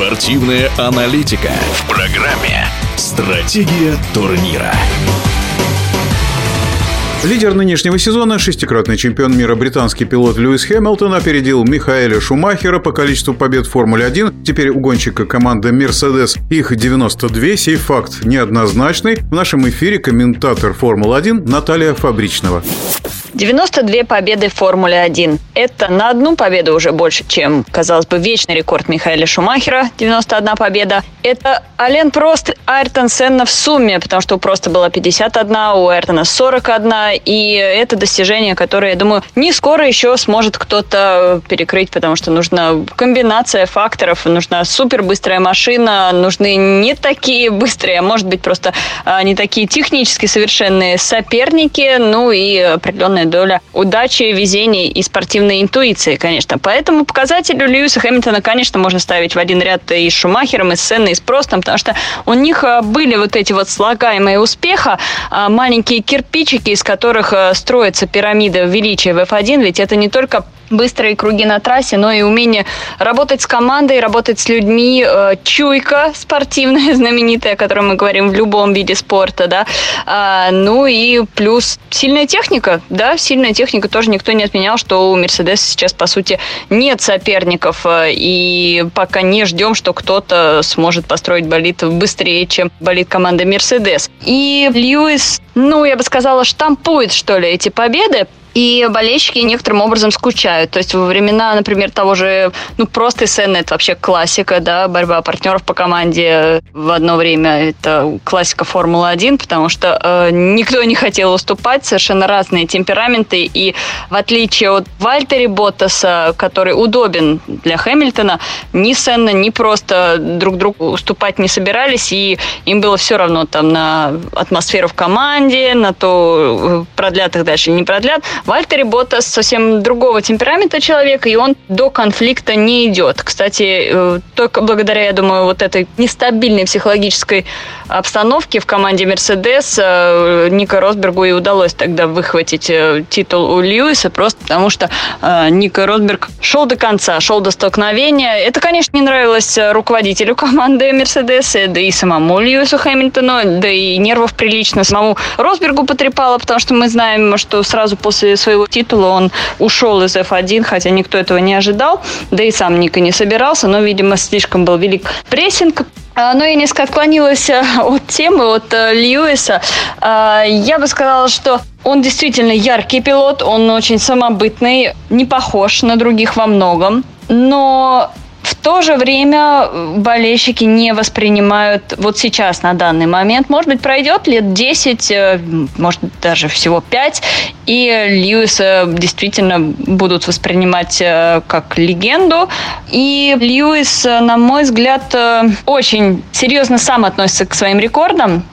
Спортивная аналитика в программе «Стратегия турнира». Лидер нынешнего сезона, шестикратный чемпион мира британский пилот Льюис Хэмилтон опередил Михаэля Шумахера по количеству побед в Формуле-1. Теперь у гонщика команды Мерседес их 92. Сей факт неоднозначный. В нашем эфире комментатор Формулы-1 Наталья Фабричного. 92 победы в Формуле-1. Это на одну победу уже больше, чем, казалось бы, вечный рекорд Михаила Шумахера, 91 победа. Это Ален Прост, Айртон Сенна в сумме, потому что у Проста было 51, у Айртона 41, и это достижение, которое, я думаю, не скоро еще сможет кто-то перекрыть, потому что нужна комбинация факторов, нужна супер быстрая машина, нужны не такие быстрые, а может быть просто а, не такие технически совершенные соперники, ну и определенная доля удачи, везения и спортивной интуиции, конечно. Поэтому показателю Льюиса Хэмилтона, конечно, можно ставить в один ряд и с Шумахером, и с Сенной, и с Простом, потому что у них а, были вот эти вот слагаемые успеха, а, маленькие кирпичики, из которых а, строится пирамида величия в F1, ведь это не только быстрые круги на трассе, но и умение работать с командой, работать с людьми, э, чуйка спортивная, знаменитая, о которой мы говорим в любом виде спорта, да, а, ну и плюс сильная техника, да, сильная техника тоже никто не отменял, что у Мерседеса сейчас, по сути, нет соперников, э, и пока не ждем, что кто-то сможет построить болид быстрее, чем болит команда Мерседес. И Льюис, ну, я бы сказала, штампует, что ли, эти победы, и болельщики некоторым образом скучают. То есть во времена, например, того же, ну, просто сцены, это вообще классика, да, борьба партнеров по команде в одно время, это классика Формулы-1, потому что э, никто не хотел уступать, совершенно разные темпераменты, и в отличие от Вальтери Боттаса, который удобен для Хэмилтона, ни Сенна, ни просто друг другу уступать не собирались, и им было все равно там на атмосферу в команде, на то, э, продлят их дальше, не продлят. Вальтери Ботас совсем другого темперамента человека, и он до конфликта не идет. Кстати, э, только благодаря, я думаю, вот этой нестабильной психологической обстановке в команде Мерседес э, Ника Росбергу и удалось тогда выхватить э, титул у Льюиса, просто потому что Ника Росберг шел до конца, шел до столкновения. Это, конечно, не нравилось руководителю команды Мерседес, да и самому Льюису Хэмилтону, да и нервов прилично самому Росбергу потрепало, потому что мы знаем, что сразу после своего титула он ушел из F1, хотя никто этого не ожидал, да и сам Ника не собирался, но, видимо, слишком был велик прессинг. А, но я несколько отклонилась э, от темы, от э, Льюиса. А, я бы сказала, что он действительно яркий пилот, он очень самобытный, не похож на других во многом. Но в то же время э, болельщики не воспринимают вот сейчас, на данный момент, может быть, пройдет лет 10, э, может даже всего 5, и Льюиса действительно будут воспринимать э, как легенду. И Льюис, на мой взгляд, очень серьезно сам относится к своим рекордам.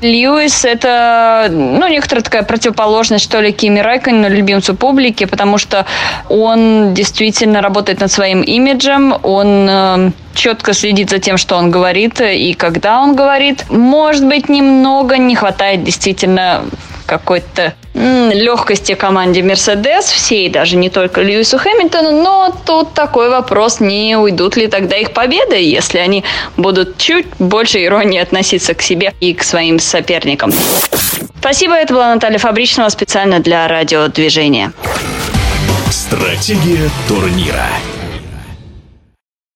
Льюис – это, ну, некоторая такая противоположность, что ли, Кими Райкону, любимцу публики, потому что он действительно работает над своим имиджем, он э, четко следит за тем, что он говорит и когда он говорит. Может быть, немного не хватает действительно какой-то легкости команде Мерседес, всей, даже не только Льюису Хэмилтону, но тут такой вопрос, не уйдут ли тогда их победы, если они будут чуть больше иронии относиться к себе и к своим соперникам. Спасибо, это была Наталья Фабричного специально для радиодвижения. Стратегия турнира.